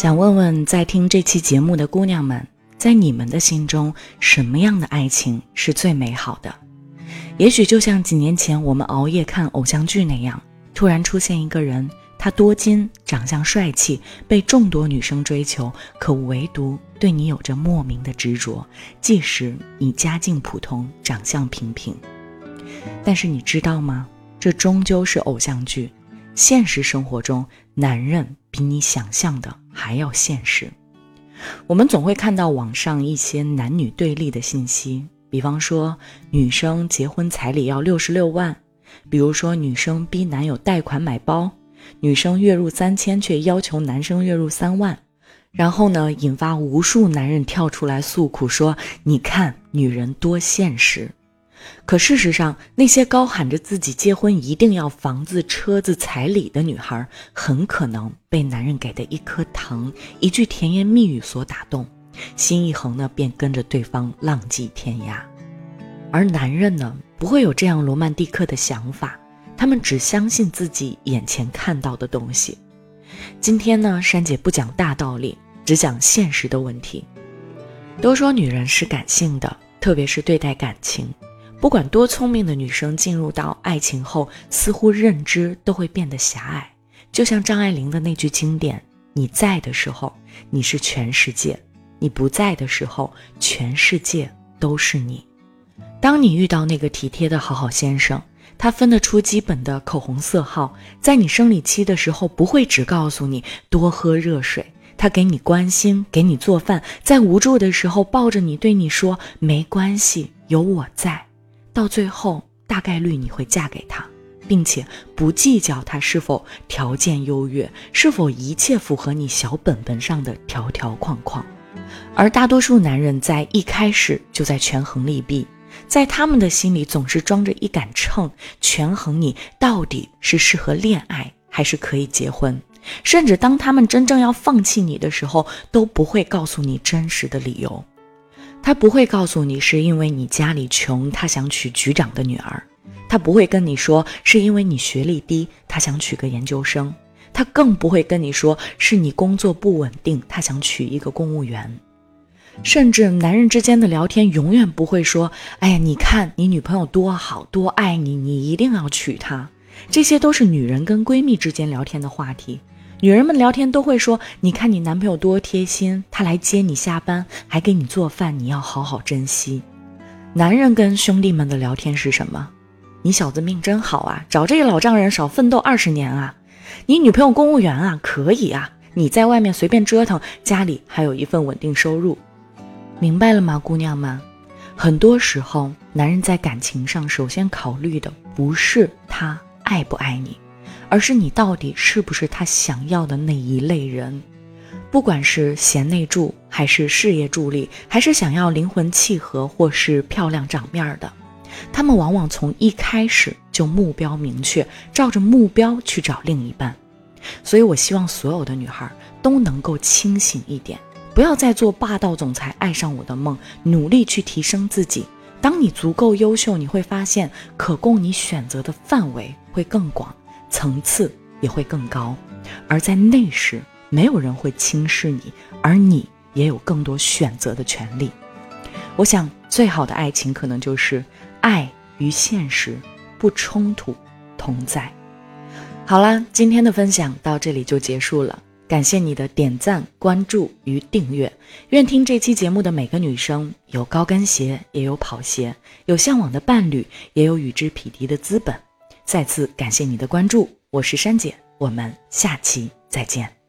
想问问在听这期节目的姑娘们，在你们的心中，什么样的爱情是最美好的？也许就像几年前我们熬夜看偶像剧那样，突然出现一个人，他多金，长相帅气，被众多女生追求，可唯独对你有着莫名的执着，即使你家境普通，长相平平。但是你知道吗？这终究是偶像剧。现实生活中，男人比你想象的还要现实。我们总会看到网上一些男女对立的信息，比方说女生结婚彩礼要六十六万，比如说女生逼男友贷款买包，女生月入三千却要求男生月入三万，然后呢，引发无数男人跳出来诉苦说：“你看女人多现实。”可事实上，那些高喊着自己结婚一定要房子、车子、彩礼的女孩，很可能被男人给的一颗糖、一句甜言蜜语所打动，心一横呢，便跟着对方浪迹天涯。而男人呢，不会有这样罗曼蒂克的想法，他们只相信自己眼前看到的东西。今天呢，珊姐不讲大道理，只讲现实的问题。都说女人是感性的，特别是对待感情。不管多聪明的女生，进入到爱情后，似乎认知都会变得狭隘。就像张爱玲的那句经典：“你在的时候，你是全世界；你不在的时候，全世界都是你。”当你遇到那个体贴的好好先生，他分得出基本的口红色号，在你生理期的时候，不会只告诉你多喝热水，他给你关心，给你做饭，在无助的时候抱着你，对你说：“没关系，有我在。”到最后，大概率你会嫁给他，并且不计较他是否条件优越，是否一切符合你小本本上的条条框框。而大多数男人在一开始就在权衡利弊，在他们的心里总是装着一杆秤，权衡你到底是适合恋爱还是可以结婚。甚至当他们真正要放弃你的时候，都不会告诉你真实的理由。他不会告诉你是因为你家里穷，他想娶局长的女儿；他不会跟你说是因为你学历低，他想娶个研究生；他更不会跟你说是你工作不稳定，他想娶一个公务员。甚至男人之间的聊天永远不会说：“哎呀，你看你女朋友多好，多爱你，你一定要娶她。”这些都是女人跟闺蜜之间聊天的话题。女人们聊天都会说：“你看你男朋友多贴心，他来接你下班，还给你做饭，你要好好珍惜。”男人跟兄弟们的聊天是什么？你小子命真好啊，找这个老丈人少奋斗二十年啊！你女朋友公务员啊，可以啊！你在外面随便折腾，家里还有一份稳定收入，明白了吗，姑娘们？很多时候，男人在感情上首先考虑的不是他爱不爱你。而是你到底是不是他想要的那一类人？不管是贤内助，还是事业助力，还是想要灵魂契合，或是漂亮长面的，他们往往从一开始就目标明确，照着目标去找另一半。所以我希望所有的女孩都能够清醒一点，不要再做霸道总裁爱上我的梦，努力去提升自己。当你足够优秀，你会发现可供你选择的范围会更广。层次也会更高，而在那时，没有人会轻视你，而你也有更多选择的权利。我想，最好的爱情可能就是爱与现实不冲突，同在。好啦，今天的分享到这里就结束了，感谢你的点赞、关注与订阅。愿听这期节目的每个女生，有高跟鞋，也有跑鞋；有向往的伴侣，也有与之匹敌的资本。再次感谢你的关注，我是珊姐，我们下期再见。